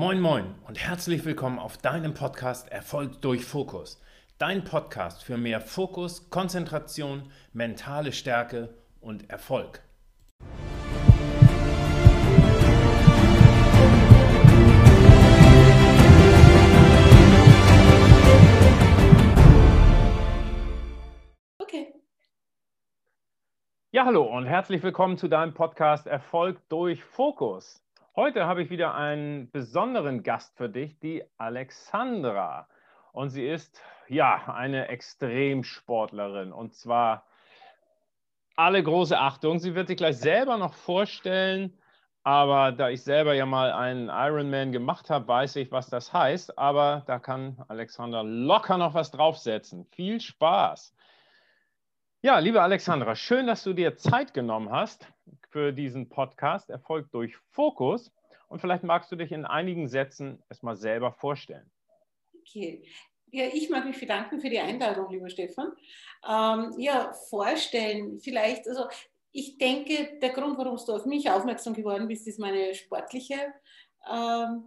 Moin Moin und herzlich willkommen auf deinem Podcast Erfolg durch Fokus. Dein Podcast für mehr Fokus, Konzentration, mentale Stärke und Erfolg. Okay. Ja, hallo und herzlich willkommen zu deinem Podcast Erfolg durch Fokus. Heute habe ich wieder einen besonderen Gast für dich, die Alexandra. Und sie ist ja eine Extremsportlerin. Und zwar alle große Achtung. Sie wird sich gleich selber noch vorstellen. Aber da ich selber ja mal einen Ironman gemacht habe, weiß ich, was das heißt. Aber da kann Alexandra locker noch was draufsetzen. Viel Spaß. Ja, liebe Alexandra, schön, dass du dir Zeit genommen hast für diesen Podcast Erfolg durch Fokus. Und vielleicht magst du dich in einigen Sätzen erstmal selber vorstellen. Okay. Ja, ich mag mich bedanken für die Einladung, lieber Stefan. Ähm, ja, vorstellen, vielleicht, also ich denke, der Grund, warum du auf mich aufmerksam geworden bist, ist meine sportliche, ähm,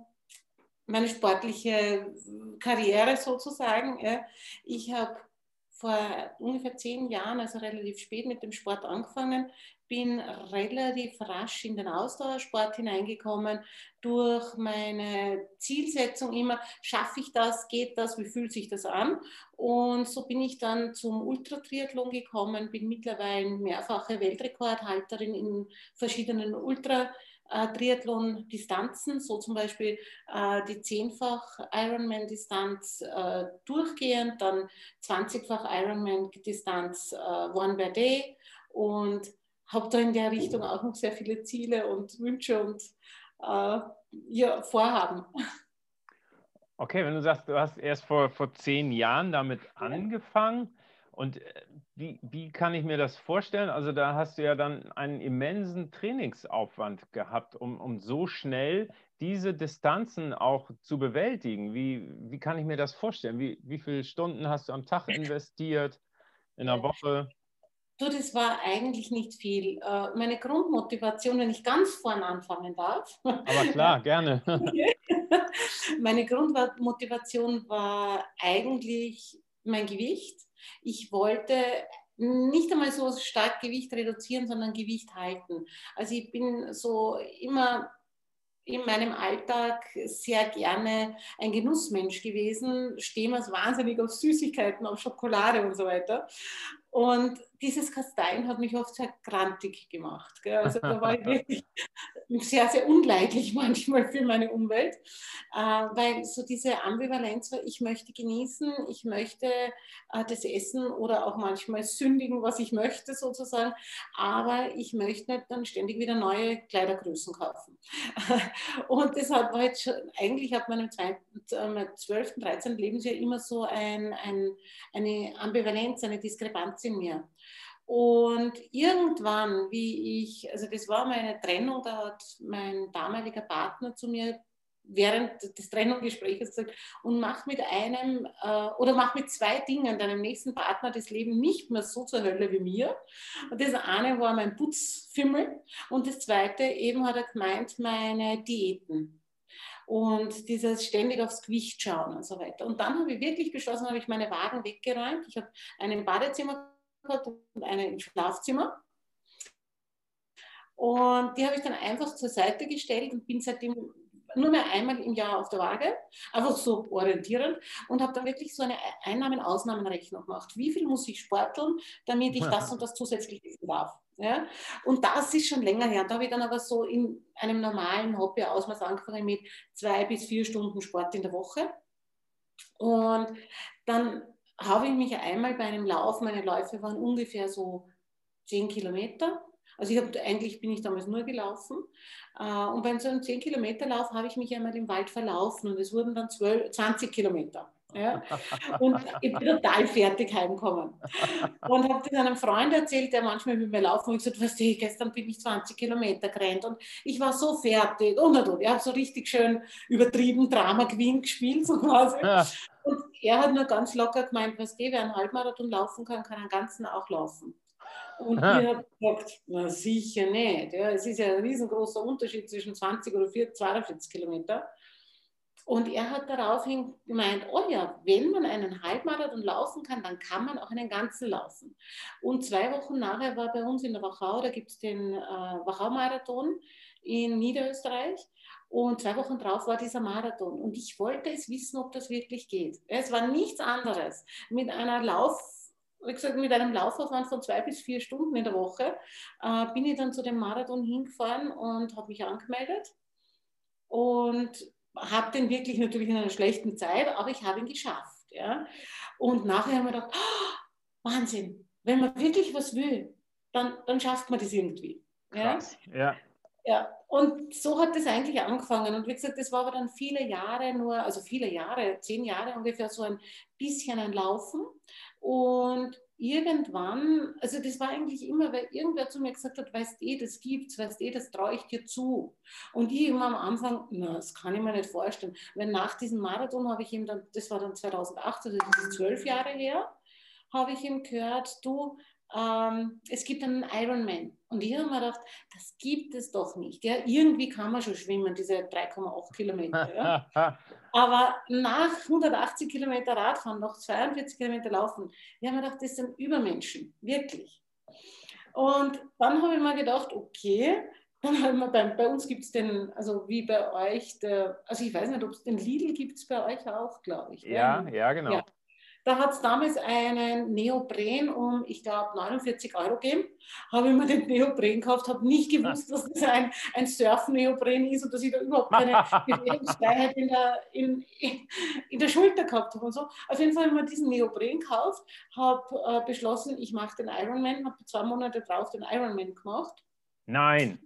meine sportliche Karriere sozusagen. Ich habe vor ungefähr zehn Jahren, also relativ spät mit dem Sport angefangen, bin relativ rasch in den Ausdauersport hineingekommen durch meine Zielsetzung immer, schaffe ich das, geht das, wie fühlt sich das an? Und so bin ich dann zum Ultratriathlon gekommen, bin mittlerweile mehrfache Weltrekordhalterin in verschiedenen Ultra Triathlon-Distanzen, so zum Beispiel äh, die zehnfach Ironman-Distanz äh, durchgehend, dann 20-fach Ironman-Distanz äh, One by Day und habe da in der Richtung auch noch sehr viele Ziele und Wünsche und äh, ja, Vorhaben. Okay, wenn du sagst, du hast erst vor, vor zehn Jahren damit angefangen, und äh, wie, wie kann ich mir das vorstellen? Also da hast du ja dann einen immensen Trainingsaufwand gehabt, um, um so schnell diese Distanzen auch zu bewältigen. Wie, wie kann ich mir das vorstellen? Wie, wie viele Stunden hast du am Tag investiert, in der Woche? Du, das war eigentlich nicht viel. Äh, meine Grundmotivation, wenn ich ganz vorne anfangen darf. Aber klar, gerne. Meine Grundmotivation war eigentlich mein Gewicht ich wollte nicht einmal so stark Gewicht reduzieren, sondern Gewicht halten. Also ich bin so immer in meinem Alltag sehr gerne ein Genussmensch gewesen, stehe mir wahnsinnig auf Süßigkeiten, auf Schokolade und so weiter. Und dieses Kasteien hat mich oft sehr grantig gemacht. Gell? Also da war ich wirklich sehr, sehr unleidlich manchmal für meine Umwelt, äh, weil so diese Ambivalenz war, ich möchte genießen, ich möchte äh, das essen oder auch manchmal sündigen, was ich möchte sozusagen, aber ich möchte nicht dann ständig wieder neue Kleidergrößen kaufen. Und deshalb war jetzt schon, eigentlich ab meinem 12., 13. Lebensjahr immer so ein, ein, eine Ambivalenz, eine Diskrepanz in mir. Und irgendwann, wie ich, also das war meine Trennung, da hat mein damaliger Partner zu mir während des Trennungsgesprächs gesagt, und mach mit einem äh, oder mach mit zwei Dingen deinem nächsten Partner das Leben nicht mehr so zur Hölle wie mir. Und das eine war mein Putzfimmel und das zweite eben hat er gemeint, meine Diäten und dieses ständig aufs Gewicht schauen und so weiter. Und dann habe ich wirklich beschlossen, habe ich meine Wagen weggeräumt. Ich habe ein Badezimmer hat und eine im Schlafzimmer. Und die habe ich dann einfach zur Seite gestellt und bin seitdem nur mehr einmal im Jahr auf der Waage, einfach so orientierend und habe dann wirklich so eine Einnahmen-Ausnahmenrechnung gemacht. Wie viel muss ich sporteln, damit ich das und das zusätzlich essen darf? Ja? Und das ist schon länger her. Da habe ich dann aber so in einem normalen Hobby-Ausmaß angefangen mit zwei bis vier Stunden Sport in der Woche. Und dann habe ich mich einmal bei einem Lauf, meine Läufe waren ungefähr so 10 Kilometer. Also ich habe eigentlich bin ich damals nur gelaufen. Äh, und bei so einem 10 Kilometer Lauf habe ich mich einmal im Wald verlaufen und es wurden dann 12, 20 Kilometer. Ja? Und ich bin total fertig heimgekommen. Und habe das einem Freund erzählt, der manchmal mit mir laufen und ich gesagt, weißt du, gestern bin ich 20 Kilometer gerannt und ich war so fertig. Und, und, und. Ich habe so richtig schön übertrieben Drama Queen gespielt, so quasi. Ja. Und er hat nur ganz locker gemeint, was du, wer einen Halbmarathon laufen kann, kann einen ganzen auch laufen. Und ich habe gesagt, na sicher nicht. Ja, es ist ja ein riesengroßer Unterschied zwischen 20 oder 42 Kilometer. Und er hat daraufhin gemeint, oh ja, wenn man einen Halbmarathon laufen kann, dann kann man auch einen ganzen laufen. Und zwei Wochen nachher war bei uns in der Wachau, da gibt es den äh, Wachau-Marathon in Niederösterreich. Und zwei Wochen drauf war dieser Marathon. Und ich wollte es wissen, ob das wirklich geht. Es war nichts anderes. Mit einer Lauf, wie gesagt, mit einem Laufaufwand von zwei bis vier Stunden in der Woche äh, bin ich dann zu dem Marathon hingefahren und habe mich angemeldet. Und habe den wirklich natürlich in einer schlechten Zeit, aber ich habe ihn geschafft. Ja? Und nachher haben wir gedacht, oh, Wahnsinn, wenn man wirklich was will, dann, dann schafft man das irgendwie. Krass. Ja? ja. Und so hat das eigentlich angefangen. Und wie gesagt, das war aber dann viele Jahre nur, also viele Jahre, zehn Jahre ungefähr so ein bisschen ein Laufen. Und irgendwann, also das war eigentlich immer, weil irgendwer zu mir gesagt hat, weißt du, das gibt's, weißt du, das traue ich dir zu. Und ich immer am Anfang, na, das kann ich mir nicht vorstellen. Weil nach diesem Marathon habe ich ihm dann, das war dann 2008, also das ist zwölf Jahre her, habe ich ihm gehört, du, ähm, es gibt einen Ironman. Und ich habe mir gedacht, das gibt es doch nicht. Ja? Irgendwie kann man schon schwimmen, diese 3,8 Kilometer. Ja? Aber nach 180 Kilometer Radfahren, noch 42 Kilometer laufen, ich habe mir gedacht, das sind Übermenschen, wirklich. Und dann habe ich mir gedacht, okay, dann haben wir bei, bei uns gibt es den, also wie bei euch, der, also ich weiß nicht, ob es den Lidl gibt es bei euch auch, glaube ich. Ja, ja, genau. Ja. Da hat es damals einen Neopren um, ich glaube, 49 Euro gegeben. Habe ich mir den Neopren gekauft, habe nicht gewusst, dass das ein, ein Surf-Neopren ist und dass ich da überhaupt keine Bewegungsfreiheit in der, in, in der Schulter gehabt habe und so. Auf jeden Fall habe ich mir diesen Neopren gekauft, habe äh, beschlossen, ich mache den Ironman, habe zwei Monate drauf den Ironman gemacht. Nein.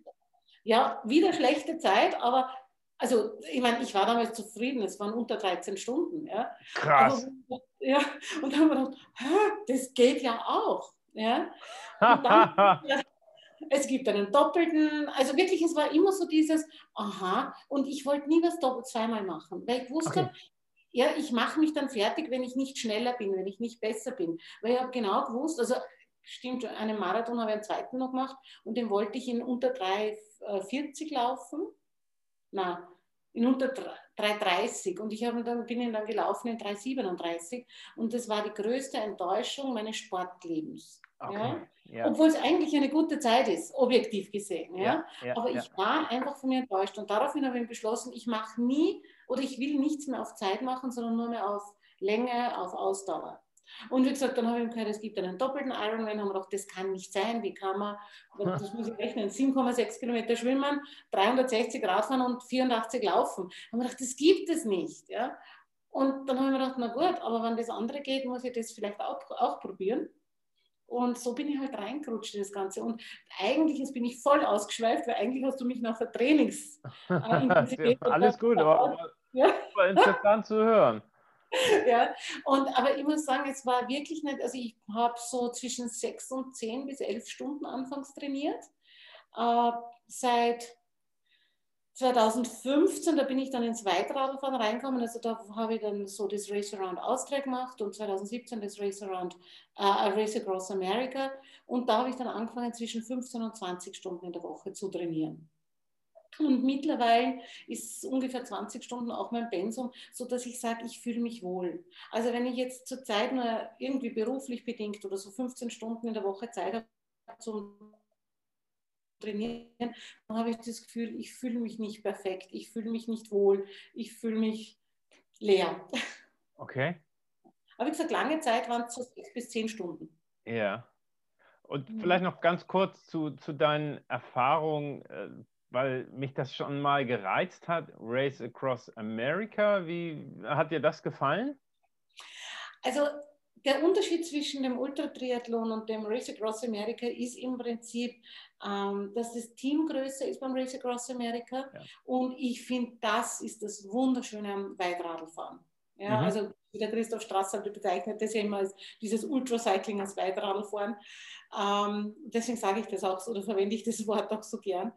Ja, wieder schlechte Zeit, aber also ich meine, ich war damals zufrieden, es waren unter 13 Stunden. Ja. Krass. Aber, ja, und dann haben wir gedacht, das geht ja auch. Ja. Dann, es gibt einen doppelten, also wirklich, es war immer so dieses, aha, und ich wollte nie was doppelt zweimal machen, weil ich wusste, okay. ja, ich mache mich dann fertig, wenn ich nicht schneller bin, wenn ich nicht besser bin. Weil ich habe genau gewusst, also stimmt, einen Marathon habe ich einen zweiten noch gemacht und den wollte ich in unter 3,40 laufen na, in unter 3,30 und ich dann, bin dann gelaufen in 3,37 und das war die größte Enttäuschung meines Sportlebens. Okay. Ja? Ja. Obwohl es eigentlich eine gute Zeit ist, objektiv gesehen. Ja Aber ich war einfach von mir enttäuscht und daraufhin habe ich beschlossen, ich mache nie oder ich will nichts mehr auf Zeit machen, sondern nur mehr auf Länge, auf Ausdauer. Und wie gesagt, dann habe ich gehört, es gibt einen doppelten Ironman, haben wir gedacht, das kann nicht sein, wie kann man, das muss ich rechnen, 7,6 Kilometer schwimmen, 360 Radfahren und 84 laufen. Haben wir gedacht, das gibt es nicht. Ja? Und dann haben wir gedacht, na gut, aber wenn das andere geht, muss ich das vielleicht auch, auch probieren. Und so bin ich halt reingerutscht in das Ganze. Und eigentlich jetzt bin ich voll ausgeschweift, weil eigentlich hast du mich nach der Trainings. Äh, Alles gut, aber, ja. aber interessant zu hören. ja, und, aber ich muss sagen, es war wirklich nicht, also ich habe so zwischen sechs und zehn bis elf Stunden anfangs trainiert. Äh, seit 2015, da bin ich dann ins Weitradfahren reingekommen, also da habe ich dann so das Race Around Austria gemacht und 2017 das Race Around äh, Race Across America und da habe ich dann angefangen zwischen 15 und 20 Stunden in der Woche zu trainieren. Und mittlerweile ist ungefähr 20 Stunden auch mein Pensum, sodass ich sage, ich fühle mich wohl. Also wenn ich jetzt zurzeit nur irgendwie beruflich bedingt oder so 15 Stunden in der Woche Zeit habe zum Trainieren, dann habe ich das Gefühl, ich fühle mich nicht perfekt, ich fühle mich nicht wohl, ich fühle mich leer. Okay. Aber wie gesagt, lange Zeit waren es so sechs bis zehn Stunden. Ja. Und mhm. vielleicht noch ganz kurz zu, zu deinen Erfahrungen äh, weil mich das schon mal gereizt hat, Race Across America. Wie hat dir das gefallen? Also der Unterschied zwischen dem Ultratriathlon und dem Race Across America ist im Prinzip, ähm, dass das Team größer ist beim Race Across America. Ja. Und ich finde, das ist das Wunderschöne am Weitradlfahren. Ja, mhm. Also der Christoph Strasser bezeichnet das ja immer als dieses Ultracycling als Weitradlfahren. Ähm, deswegen sage ich das auch so oder verwende ich das Wort auch so gern.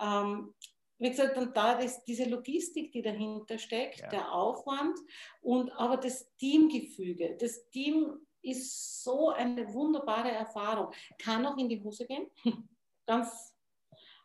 Ähm, wie gesagt, und da ist diese Logistik, die dahinter steckt, ja. der Aufwand und aber das Teamgefüge. Das Team ist so eine wunderbare Erfahrung. Kann auch in die Hose gehen, ganz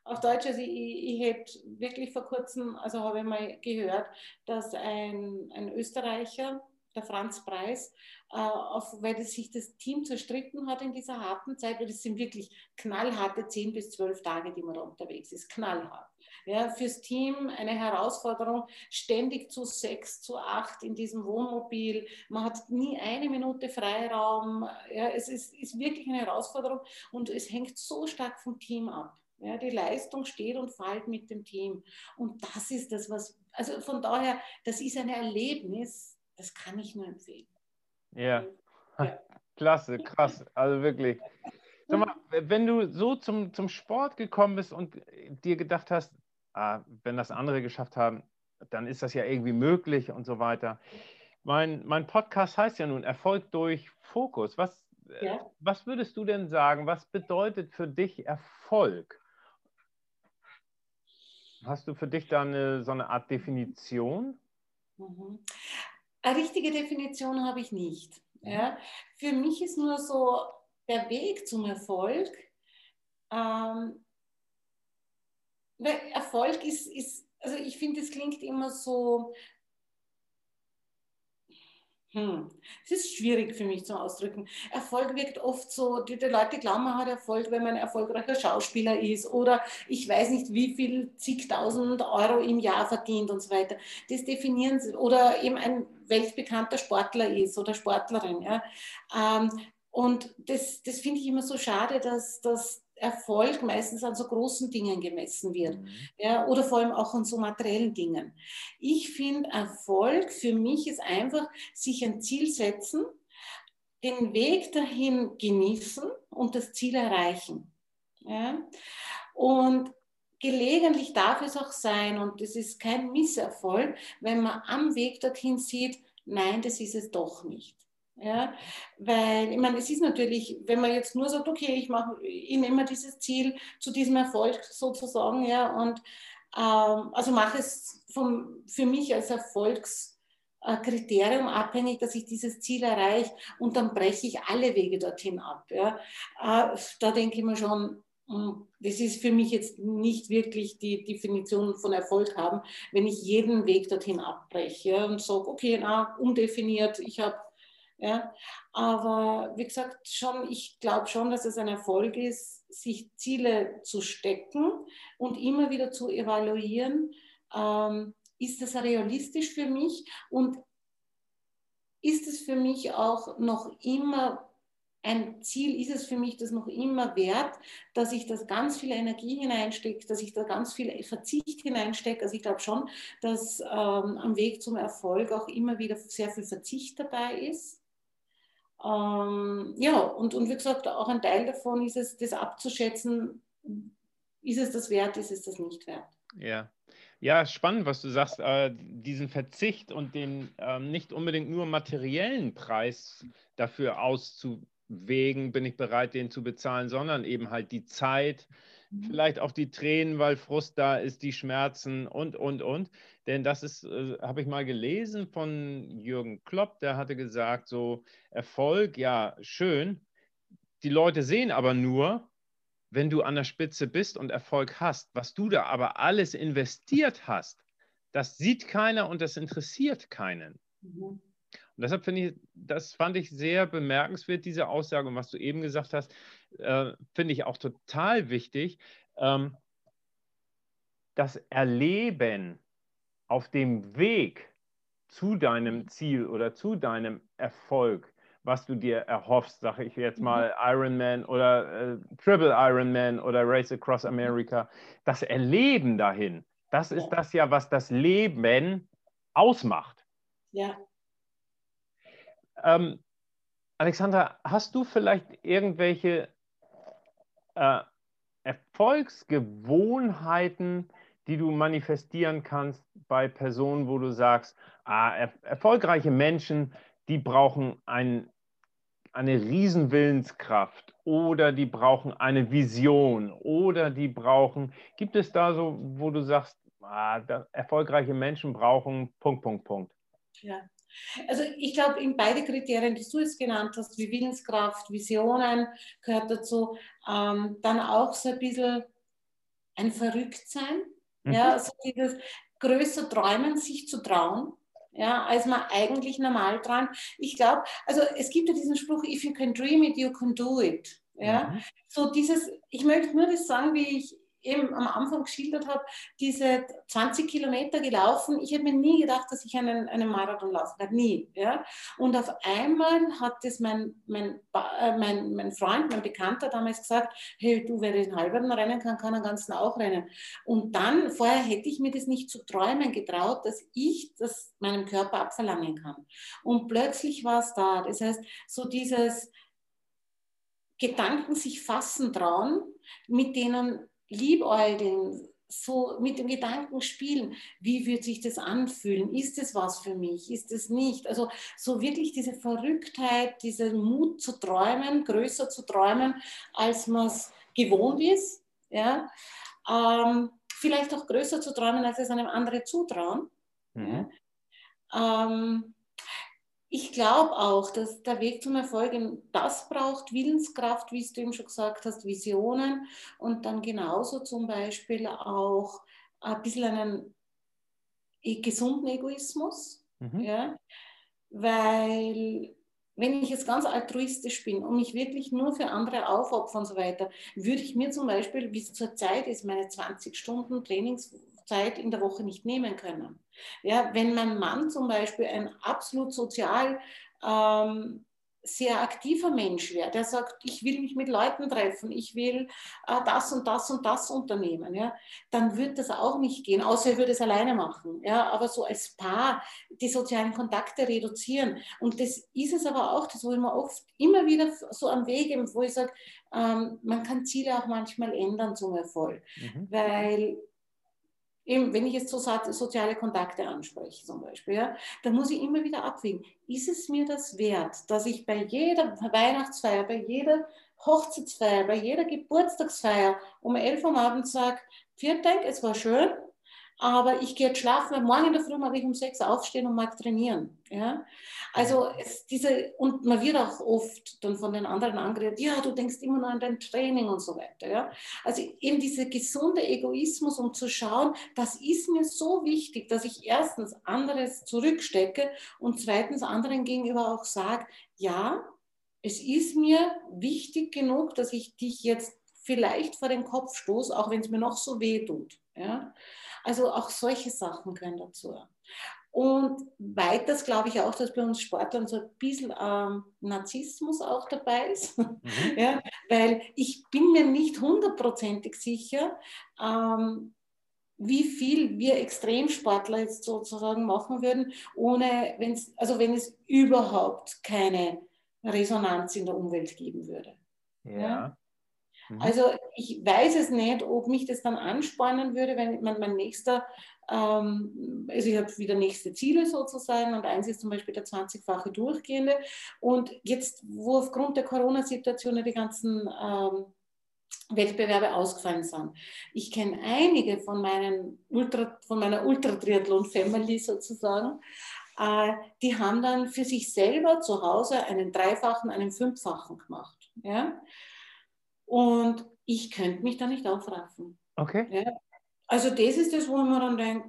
Auf Deutsch, also ich, ich hätte wirklich vor kurzem, also habe ich mal gehört, dass ein, ein Österreicher, der Franz Preis, äh, auf, weil das sich das Team zerstritten hat in dieser harten Zeit, weil das sind wirklich knallharte 10 bis 12 Tage, die man da unterwegs ist, knallhart. Ja, fürs Team eine Herausforderung, ständig zu sechs, zu acht in diesem Wohnmobil. Man hat nie eine Minute Freiraum. Ja, es ist, ist wirklich eine Herausforderung und es hängt so stark vom Team ab. Ja, die Leistung steht und fällt mit dem Team. Und das ist das, was, also von daher, das ist ein Erlebnis, das kann ich nur empfehlen. Ja, ja. klasse, krass, also wirklich. Sag mal, wenn du so zum, zum Sport gekommen bist und dir gedacht hast, ah, wenn das andere geschafft haben, dann ist das ja irgendwie möglich und so weiter. Mein, mein Podcast heißt ja nun Erfolg durch Fokus. Was, äh, ja. was würdest du denn sagen, was bedeutet für dich Erfolg? Hast du für dich da eine, so eine Art Definition? Mhm. Eine richtige Definition habe ich nicht. Ja. Für mich ist nur so der Weg zum Erfolg ähm, Erfolg ist, ist also ich finde, es klingt immer so, hm, es ist schwierig für mich zum Ausdrücken. Erfolg wirkt oft so, die, die, Leute glauben, man hat Erfolg, wenn man ein erfolgreicher Schauspieler ist oder ich weiß nicht, wie viel zigtausend Euro im Jahr verdient und so weiter. Das definieren sie, oder eben ein weltbekannter Sportler ist oder Sportlerin. Ja. Ähm, und das, das finde ich immer so schade, dass, dass Erfolg meistens an so großen Dingen gemessen wird mhm. ja, oder vor allem auch an so materiellen Dingen. Ich finde, Erfolg für mich ist einfach, sich ein Ziel setzen, den Weg dahin genießen und das Ziel erreichen. Ja? Und gelegentlich darf es auch sein, und es ist kein Misserfolg, wenn man am Weg dorthin sieht, nein, das ist es doch nicht. Ja, weil, ich meine, es ist natürlich, wenn man jetzt nur sagt, okay, ich mache, ich nehme dieses Ziel zu diesem Erfolg sozusagen, ja, und ähm, also mache es vom, für mich als Erfolgskriterium abhängig, dass ich dieses Ziel erreiche und dann breche ich alle Wege dorthin ab. Ja. Äh, da denke ich mir schon, hm, das ist für mich jetzt nicht wirklich die Definition von Erfolg haben, wenn ich jeden Weg dorthin abbreche und sage, okay, na, undefiniert, ich habe ja? Aber wie gesagt, schon, ich glaube schon, dass es ein Erfolg ist, sich Ziele zu stecken und immer wieder zu evaluieren, ähm, ist das realistisch für mich und ist es für mich auch noch immer ein Ziel, ist es für mich das noch immer wert, dass ich das ganz viel Energie hineinstecke, dass ich da ganz viel Verzicht hineinstecke. Also ich glaube schon, dass ähm, am Weg zum Erfolg auch immer wieder sehr viel Verzicht dabei ist. Ähm, ja, und, und wie gesagt, auch ein Teil davon ist es, das abzuschätzen, ist es das wert, ist es das nicht wert. Ja. Ja, spannend, was du sagst, äh, diesen Verzicht und den äh, nicht unbedingt nur materiellen Preis dafür auszuwägen, bin ich bereit, den zu bezahlen, sondern eben halt die Zeit. Vielleicht auch die Tränen, weil Frust da ist, die Schmerzen und, und, und. Denn das ist, äh, habe ich mal gelesen von Jürgen Klopp, der hatte gesagt, so Erfolg, ja, schön. Die Leute sehen aber nur, wenn du an der Spitze bist und Erfolg hast. Was du da aber alles investiert hast, das sieht keiner und das interessiert keinen. Mhm. Und deshalb finde ich, das fand ich sehr bemerkenswert, diese Aussage. Und was du eben gesagt hast, äh, finde ich auch total wichtig. Ähm, das Erleben auf dem Weg zu deinem Ziel oder zu deinem Erfolg, was du dir erhoffst, sage ich jetzt mhm. mal Ironman oder äh, Triple Ironman oder Race Across America, das Erleben dahin, das ist das ja, was das Leben ausmacht. Ja. Ähm, Alexandra, hast du vielleicht irgendwelche äh, Erfolgsgewohnheiten, die du manifestieren kannst bei Personen, wo du sagst, ah, er erfolgreiche Menschen, die brauchen ein, eine Riesenwillenskraft oder die brauchen eine Vision oder die brauchen, gibt es da so, wo du sagst, ah, erfolgreiche Menschen brauchen Punkt, Punkt, Punkt? Ja, also ich glaube, in beide Kriterien, die du es genannt hast, wie Willenskraft, Visionen gehört dazu, ähm, dann auch so ein bisschen ein Verrücktsein, mhm. ja, so dieses größer träumen, sich zu trauen, ja, als man eigentlich normal dran. Ich glaube, also es gibt ja diesen Spruch, if you can dream it, you can do it. Ja, mhm. so dieses, ich möchte nur das sagen, wie ich eben am Anfang geschildert habe, diese 20 Kilometer gelaufen. Ich habe mir nie gedacht, dass ich einen, einen Marathon laufen kann. Nie. Ja? Und auf einmal hat das mein, mein, äh, mein, mein Freund, mein Bekannter damals gesagt, hey, du, wer den halben rennen kann, kann den ganzen auch rennen. Und dann, vorher hätte ich mir das nicht zu träumen getraut, dass ich das meinem Körper abverlangen kann. Und plötzlich war es da. Das heißt, so dieses Gedanken sich fassen trauen, mit denen liebäugeln, so mit dem Gedanken spielen, wie wird sich das anfühlen? Ist es was für mich? Ist es nicht? Also so wirklich diese Verrücktheit, dieser Mut zu träumen, größer zu träumen, als man es gewohnt ist. Ja? Ähm, vielleicht auch größer zu träumen, als es einem andere zutrauen. Mhm. Ähm, ich glaube auch, dass der Weg zum Erfolg das braucht, Willenskraft, wie du eben schon gesagt hast, Visionen und dann genauso zum Beispiel auch ein bisschen einen e-, gesunden Egoismus. Mhm. Ja? Weil wenn ich jetzt ganz altruistisch bin und mich wirklich nur für andere aufopfern und so weiter, würde ich mir zum Beispiel, wie es zurzeit ist, meine 20 Stunden Trainingszeit in der Woche nicht nehmen können. Ja, wenn mein Mann zum Beispiel ein absolut sozial ähm, sehr aktiver Mensch wäre, der sagt, ich will mich mit Leuten treffen, ich will äh, das und das und das unternehmen, ja, dann wird das auch nicht gehen, außer er würde es alleine machen. Ja, aber so als Paar die sozialen Kontakte reduzieren. Und das ist es aber auch, das wo ich mir oft immer wieder so am Weg, wo ich sage, ähm, man kann Ziele auch manchmal ändern zum Erfolg. Mhm. Weil Eben, wenn ich jetzt so soziale Kontakte anspreche zum Beispiel, ja, dann muss ich immer wieder abwägen, ist es mir das wert, dass ich bei jeder Weihnachtsfeier, bei jeder Hochzeitsfeier, bei jeder Geburtstagsfeier um 11 Uhr am Abend sage, vielen Dank, es war schön, aber ich gehe jetzt schlafen, weil morgen in der Früh mag ich um sechs aufstehen und mag trainieren. Ja? Also es, diese, und man wird auch oft dann von den anderen angeredet, ja, du denkst immer nur an dein Training und so weiter. Ja? Also eben dieser gesunde Egoismus, um zu schauen, das ist mir so wichtig, dass ich erstens anderes zurückstecke und zweitens anderen gegenüber auch sage, ja, es ist mir wichtig genug, dass ich dich jetzt vielleicht vor den Kopf stoße, auch wenn es mir noch so weh tut. Ja? Also auch solche Sachen gehören dazu. Und weiters glaube ich auch, dass bei uns Sportlern so ein bisschen ähm, Narzissmus auch dabei ist. Mhm. ja, weil ich bin mir nicht hundertprozentig sicher, ähm, wie viel wir Extremsportler jetzt sozusagen machen würden, ohne, wenn's, also wenn es überhaupt keine Resonanz in der Umwelt geben würde. Ja. ja? Mhm. Also ich weiß es nicht, ob mich das dann anspornen würde, wenn man mein nächster, ähm, also ich habe wieder nächste Ziele sozusagen und eins ist zum Beispiel der 20-fache durchgehende. Und jetzt, wo aufgrund der Corona-Situation die ganzen ähm, Wettbewerbe ausgefallen sind. Ich kenne einige von, meinen Ultra, von meiner Ultra-Triathlon-Family sozusagen, äh, die haben dann für sich selber zu Hause einen dreifachen, einen fünffachen gemacht. Ja? Und ich könnte mich da nicht aufraffen. Okay. Ja. Also das ist das, wo man dann denkt,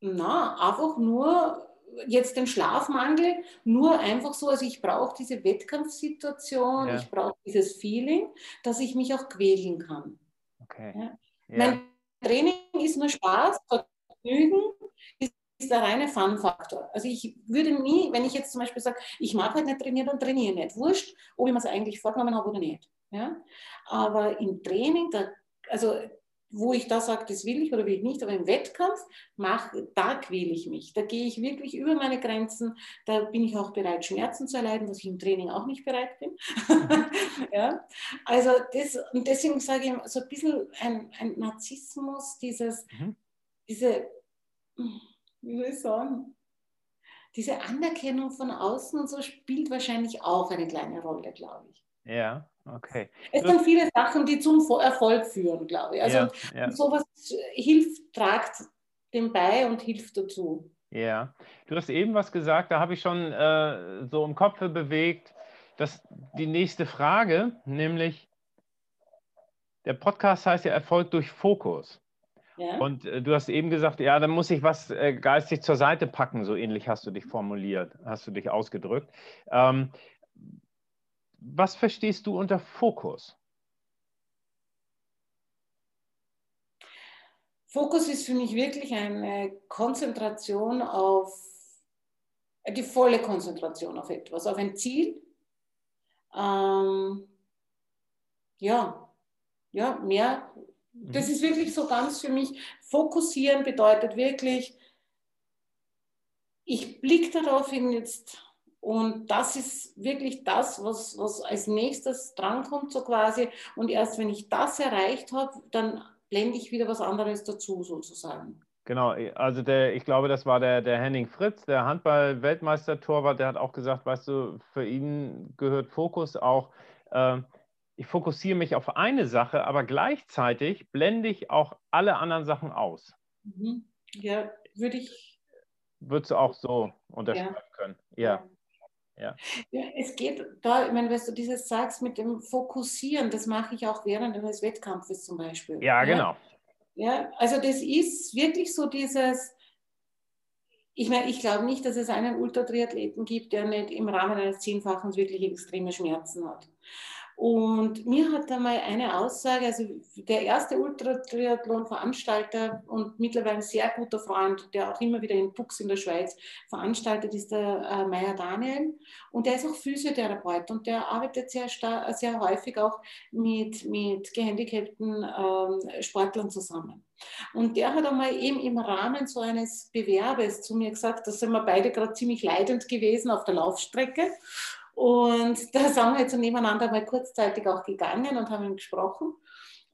na, einfach nur jetzt den Schlafmangel, nur einfach so, also ich brauche diese Wettkampfsituation, ja. ich brauche dieses Feeling, dass ich mich auch quälen kann. Okay. Ja. Mein Training ist nur Spaß, Vergnügen, ist der reine Fun-Faktor. Also ich würde nie, wenn ich jetzt zum Beispiel sage, ich mag halt nicht trainieren, dann trainiere ich nicht. Wurscht, ob ich mir es eigentlich vorgenommen habe oder nicht. Ja? Aber im Training, da, also wo ich da sage, das will ich oder will ich nicht, aber im Wettkampf, mach, da quäle ich mich. Da gehe ich wirklich über meine Grenzen. Da bin ich auch bereit, Schmerzen zu erleiden, was ich im Training auch nicht bereit bin. ja? Also das, und deswegen sage ich so ein bisschen ein, ein Narzissmus, dieses, mhm. diese, wie soll ich sagen, diese Anerkennung von außen und so spielt wahrscheinlich auch eine kleine Rolle, glaube ich. Ja, okay. Es sind viele Sachen, die zum Erfolg führen, glaube ich. Also ja, ja. sowas hilft, tragt dem bei und hilft dazu. Ja, du hast eben was gesagt, da habe ich schon äh, so im Kopf bewegt, dass die nächste Frage, nämlich der Podcast heißt ja Erfolg durch Fokus. Ja. Und äh, du hast eben gesagt, ja, dann muss ich was äh, geistig zur Seite packen, so ähnlich hast du dich formuliert, hast du dich ausgedrückt. Ähm, was verstehst du unter Fokus? Fokus ist für mich wirklich eine Konzentration auf, die volle Konzentration auf etwas, auf ein Ziel. Ähm, ja, ja, mehr. Das mhm. ist wirklich so ganz für mich. Fokussieren bedeutet wirklich, ich blicke darauf hin jetzt und das ist wirklich das, was, was als nächstes drankommt, so quasi. Und erst wenn ich das erreicht habe, dann blende ich wieder was anderes dazu, sozusagen. Genau, also der, ich glaube, das war der, der Henning Fritz, der Handball-Weltmeister-Torwart, der hat auch gesagt, weißt du, für ihn gehört Fokus auch, äh, ich fokussiere mich auf eine Sache, aber gleichzeitig blende ich auch alle anderen Sachen aus. Mhm. Ja, würde ich. Würdest du auch so unterschreiben ja. können? Ja. Ja. ja. es geht da, ich meine, weißt du dieses sagst mit dem Fokussieren, das mache ich auch während eines Wettkampfes zum Beispiel. Ja, ja, genau. Ja, also das ist wirklich so dieses, ich meine, ich glaube nicht, dass es einen Ultratriathleten gibt, der nicht im Rahmen eines Zehnfachens wirklich extreme Schmerzen hat. Und mir hat einmal eine Aussage, also der erste Ultratriathlon-Veranstalter und mittlerweile ein sehr guter Freund, der auch immer wieder in Bux in der Schweiz veranstaltet, ist der äh, Meier Daniel. Und der ist auch Physiotherapeut und der arbeitet sehr, sehr häufig auch mit, mit gehandicapten ähm, Sportlern zusammen. Und der hat einmal eben im Rahmen so eines Bewerbes zu mir gesagt, da sind wir beide gerade ziemlich leidend gewesen auf der Laufstrecke. Und da sind wir jetzt nebeneinander mal kurzzeitig auch gegangen und haben gesprochen.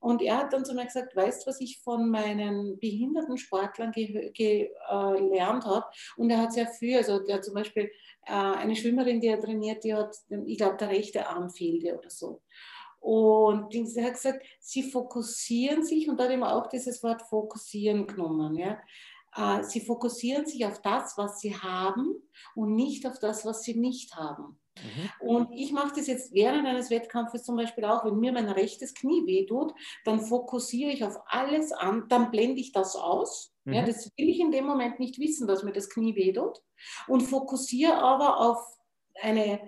Und er hat dann zu mir gesagt, weißt du, was ich von meinen behinderten Sportlern gelernt ge äh, habe? Und er hat sehr viel, also der zum Beispiel äh, eine Schwimmerin, die er trainiert, die hat, ich glaube, der rechte Arm fehlte oder so. Und er hat gesagt, sie fokussieren sich, und da hat immer auch dieses Wort fokussieren genommen. Ja? Äh, sie fokussieren sich auf das, was sie haben und nicht auf das, was sie nicht haben. Mhm. Und ich mache das jetzt während eines Wettkampfes zum Beispiel auch, wenn mir mein rechtes Knie wehtut, dann fokussiere ich auf alles an, dann blende ich das aus. Mhm. Ja, das will ich in dem Moment nicht wissen, dass mir das Knie wehtut. Und fokussiere aber auf eine,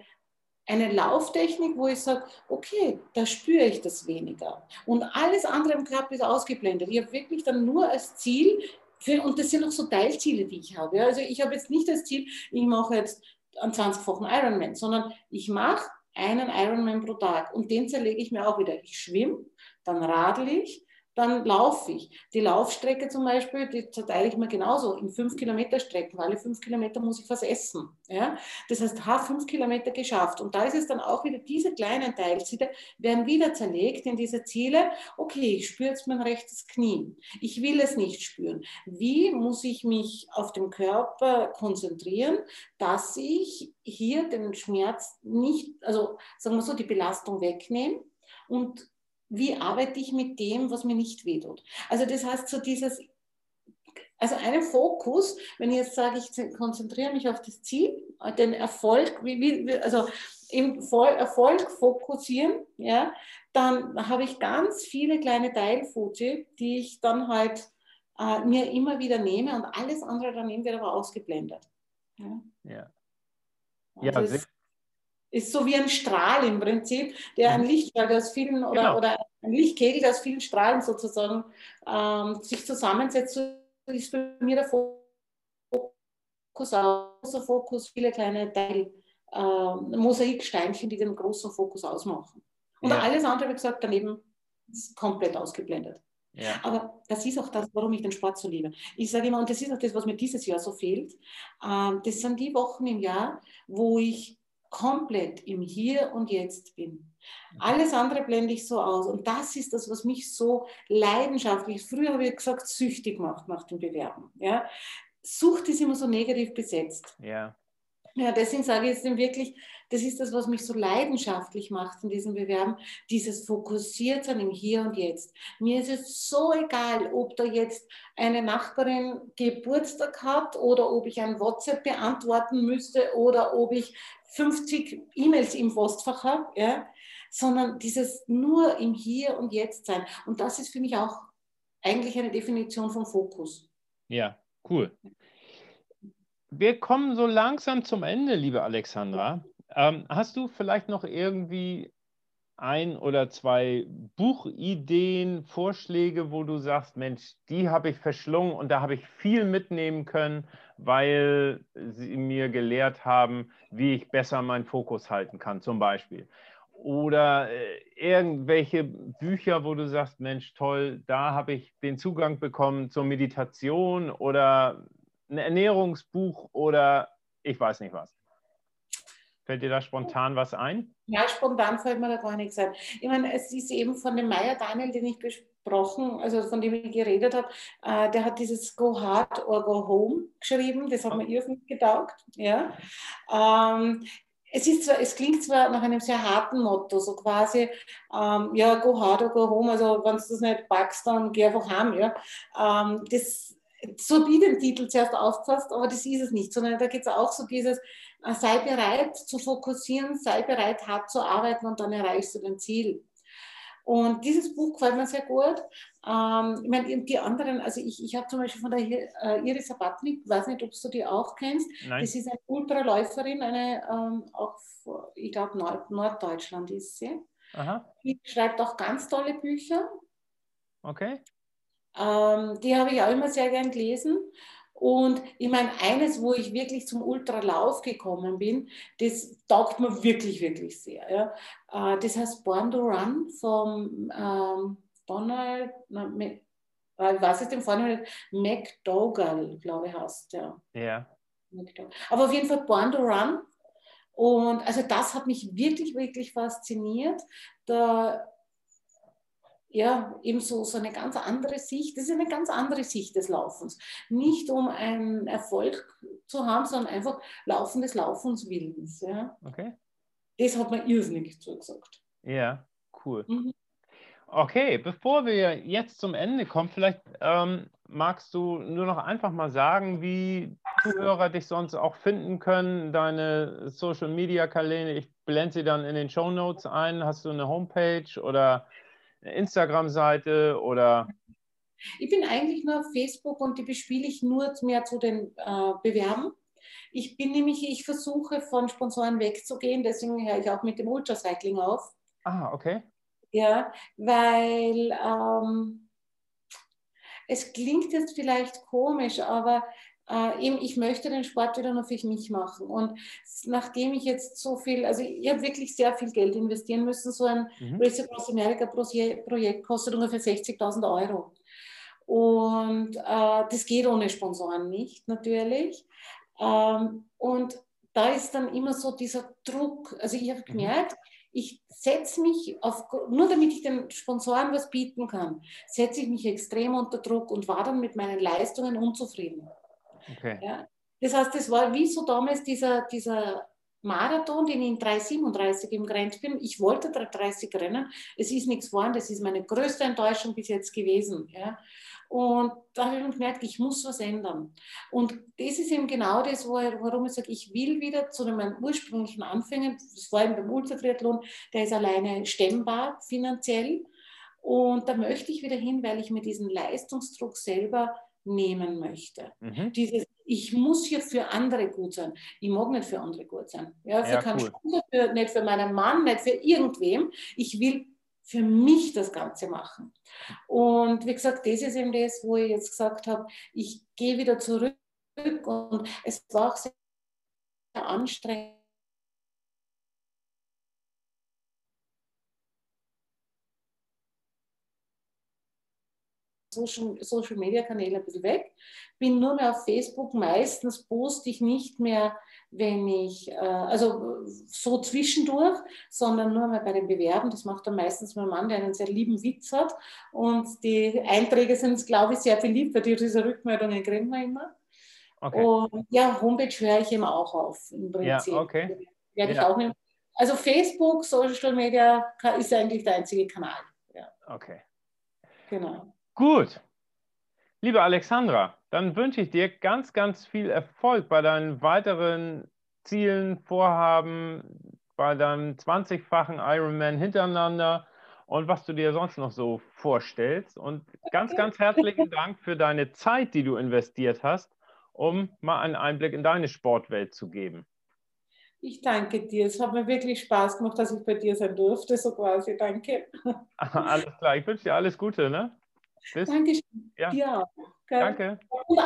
eine Lauftechnik, wo ich sage, okay, da spüre ich das weniger. Und alles andere im Körper ist ausgeblendet. Ich habe wirklich dann nur als Ziel, für, und das sind auch so Teilziele, die ich habe. Ja. Also ich habe jetzt nicht als Ziel, ich mache jetzt einen 20-fachen Ironman, sondern ich mache einen Ironman pro Tag und den zerlege ich mir auch wieder. Ich schwimme, dann radel ich, dann laufe ich. Die Laufstrecke zum Beispiel, die zerteile ich mir genauso in fünf Kilometer Strecken. Alle fünf Kilometer muss ich was essen. Ja? Das heißt, habe fünf Kilometer geschafft. Und da ist es dann auch wieder, diese kleinen Teilziele werden wieder zerlegt in diese Ziele. Okay, ich spüre jetzt mein rechtes Knie. Ich will es nicht spüren. Wie muss ich mich auf den Körper konzentrieren, dass ich hier den Schmerz nicht, also sagen wir so, die Belastung wegnehme und wie arbeite ich mit dem, was mir nicht wehtut. Also das heißt, so dieses, also einen Fokus, wenn ich jetzt sage, ich konzentriere mich auf das Ziel, den Erfolg, wie, wie, also im Erfolg fokussieren, ja, dann habe ich ganz viele kleine Teilfotos, die ich dann halt äh, mir immer wieder nehme und alles andere daneben wird aber ausgeblendet. Ja. ja. ja das, ist so wie ein Strahl im Prinzip, der ein Lichtstrahl, der aus vielen oder, genau. oder ein Lichtkegel, aus vielen Strahlen sozusagen ähm, sich zusammensetzt, so ist bei mir der Fokus, großer Fokus, viele kleine Teil, äh, Mosaiksteinchen, die den großen Fokus ausmachen. Und ja. alles andere, wie gesagt, daneben ist komplett ausgeblendet. Ja. Aber das ist auch das, warum ich den Sport so liebe. Ich sage immer, und das ist auch das, was mir dieses Jahr so fehlt, ähm, das sind die Wochen im Jahr, wo ich komplett im Hier und Jetzt bin. Mhm. Alles andere blende ich so aus. Und das ist das, was mich so leidenschaftlich, früher habe ich gesagt, süchtig macht nach dem Bewerben. Ja? Sucht ist immer so negativ besetzt. Ja. Ja, deswegen sage ich jetzt wirklich, das ist das, was mich so leidenschaftlich macht in diesem Bewerben, dieses fokussiert sein im Hier und Jetzt. Mir ist es so egal, ob da jetzt eine Nachbarin Geburtstag hat oder ob ich ein WhatsApp beantworten müsste oder ob ich 50 E-Mails im Postfach habe. Ja. sondern dieses nur im Hier und Jetzt sein. Und das ist für mich auch eigentlich eine Definition von Fokus. Ja, cool. Wir kommen so langsam zum Ende, liebe Alexandra. Ähm, hast du vielleicht noch irgendwie ein oder zwei Buchideen, Vorschläge, wo du sagst, Mensch, die habe ich verschlungen und da habe ich viel mitnehmen können, weil sie mir gelehrt haben, wie ich besser meinen Fokus halten kann, zum Beispiel. Oder äh, irgendwelche Bücher, wo du sagst, Mensch, toll, da habe ich den Zugang bekommen zur Meditation oder ein Ernährungsbuch oder ich weiß nicht was. Fällt dir da spontan was ein? Ja, spontan fällt mir da gar nichts ein. Ich meine, es ist eben von dem Meier Daniel, den ich besprochen, also von dem ich geredet habe, äh, der hat dieses Go Hard or Go Home geschrieben, das hat mir irrsinnig getaugt. Ja. Ähm, es, ist zwar, es klingt zwar nach einem sehr harten Motto, so quasi, ähm, ja, go hard or go home, also wenn du das nicht packst, dann geh einfach heim. Ja. Ähm, das, so ich den Titel zuerst aufgefasst, aber das ist es nicht, sondern da geht es auch so dieses, äh, sei bereit zu fokussieren, sei bereit hart zu arbeiten und dann erreichst du dein Ziel. Und dieses Buch gefällt mir sehr gut. Ähm, ich meine, die anderen, also ich, ich habe zum Beispiel von der äh, Iris Sabatnik, weiß nicht, ob du die auch kennst. Nein. Das ist eine Ultraläuferin, eine ähm, auch, ich glaube, Nord Norddeutschland ist sie. Aha. Die schreibt auch ganz tolle Bücher. Okay. Ähm, die habe ich auch immer sehr gern gelesen. Und ich meine, eines, wo ich wirklich zum Ultralauf gekommen bin, das taugt mir wirklich, wirklich sehr. Ja. Äh, das heißt Born to Run vom ähm, Donald, na, äh, ich weiß es dem vorne McDougall, glaube ich, heißt der. Ja. Aber auf jeden Fall Born to Run. Und also das hat mich wirklich, wirklich fasziniert. Da ja, eben so, so eine ganz andere Sicht. Das ist eine ganz andere Sicht des Laufens. Nicht um einen Erfolg zu haben, sondern einfach Laufen des Laufens Willens. Ja. Okay. Das hat mir irrsinnig zugesagt. Ja, cool. Mhm. Okay, bevor wir jetzt zum Ende kommen, vielleicht ähm, magst du nur noch einfach mal sagen, wie Zuhörer dich sonst auch finden können, deine Social Media Kanäle. Ich blende sie dann in den Show Notes ein. Hast du eine Homepage oder Instagram-Seite oder? Ich bin eigentlich nur auf Facebook und die bespiele ich nur mehr zu den äh, Bewerben. Ich bin nämlich, ich versuche von Sponsoren wegzugehen, deswegen höre ich auch mit dem Ultracycling auf. Ah, okay. Ja, weil ähm, es klingt jetzt vielleicht komisch, aber äh, eben, ich möchte den Sport wieder nur für mich machen. Und nachdem ich jetzt so viel, also ich habe wirklich sehr viel Geld investieren müssen, so ein mhm. Race Across America Projekt kostet ungefähr 60.000 Euro. Und äh, das geht ohne Sponsoren nicht, natürlich. Ähm, und da ist dann immer so dieser Druck. Also ich habe mhm. gemerkt, ich setze mich auf, nur damit ich den Sponsoren was bieten kann, setze ich mich extrem unter Druck und war dann mit meinen Leistungen unzufrieden. Okay. Ja. Das heißt, das war wie so damals dieser, dieser Marathon, den ich in 3,37 im Grenz bin. Ich wollte 3,30 rennen. Es ist nichts geworden. Das ist meine größte Enttäuschung bis jetzt gewesen. Ja. Und da habe ich gemerkt, ich muss was ändern. Und das ist eben genau das, warum ich sage, ich will wieder zu meinen ursprünglichen Anfängen, das war eben beim Ultratriathlon, der ist alleine stemmbar finanziell. Und da möchte ich wieder hin, weil ich mir diesen Leistungsdruck selber nehmen möchte. Mhm. Dieses, ich muss hier für andere gut sein. Ich mag nicht für andere gut sein. Ja, für ja, keinen cool. für, nicht für meinen Mann, nicht für irgendwem. Ich will für mich das Ganze machen. Und wie gesagt, das ist eben das, wo ich jetzt gesagt habe, ich gehe wieder zurück und es war auch sehr anstrengend Social, Social Media Kanäle ein bisschen weg. Bin nur mehr auf Facebook. Meistens poste ich nicht mehr, wenn ich, äh, also so zwischendurch, sondern nur mal bei den Bewerben. Das macht dann meistens mein Mann, der einen sehr lieben Witz hat. Und die Einträge sind, glaube ich, sehr beliebt, weil diese Rückmeldungen kriegen wir immer. Okay. Und ja, Homepage höre ich immer auch auf im Prinzip. Ja, okay. Werde ja. ich auch nehmen. Also Facebook, Social Media ist eigentlich der einzige Kanal. Ja. Okay. Genau. Gut. Liebe Alexandra, dann wünsche ich dir ganz, ganz viel Erfolg bei deinen weiteren Zielen, Vorhaben, bei deinem 20-fachen Ironman hintereinander und was du dir sonst noch so vorstellst. Und ganz, ganz herzlichen Dank für deine Zeit, die du investiert hast, um mal einen Einblick in deine Sportwelt zu geben. Ich danke dir. Es hat mir wirklich Spaß gemacht, dass ich bei dir sein durfte, so quasi. Danke. Alles klar. Ich wünsche dir alles Gute. Ne? Bis. Dankeschön. Ja. ja. Danke.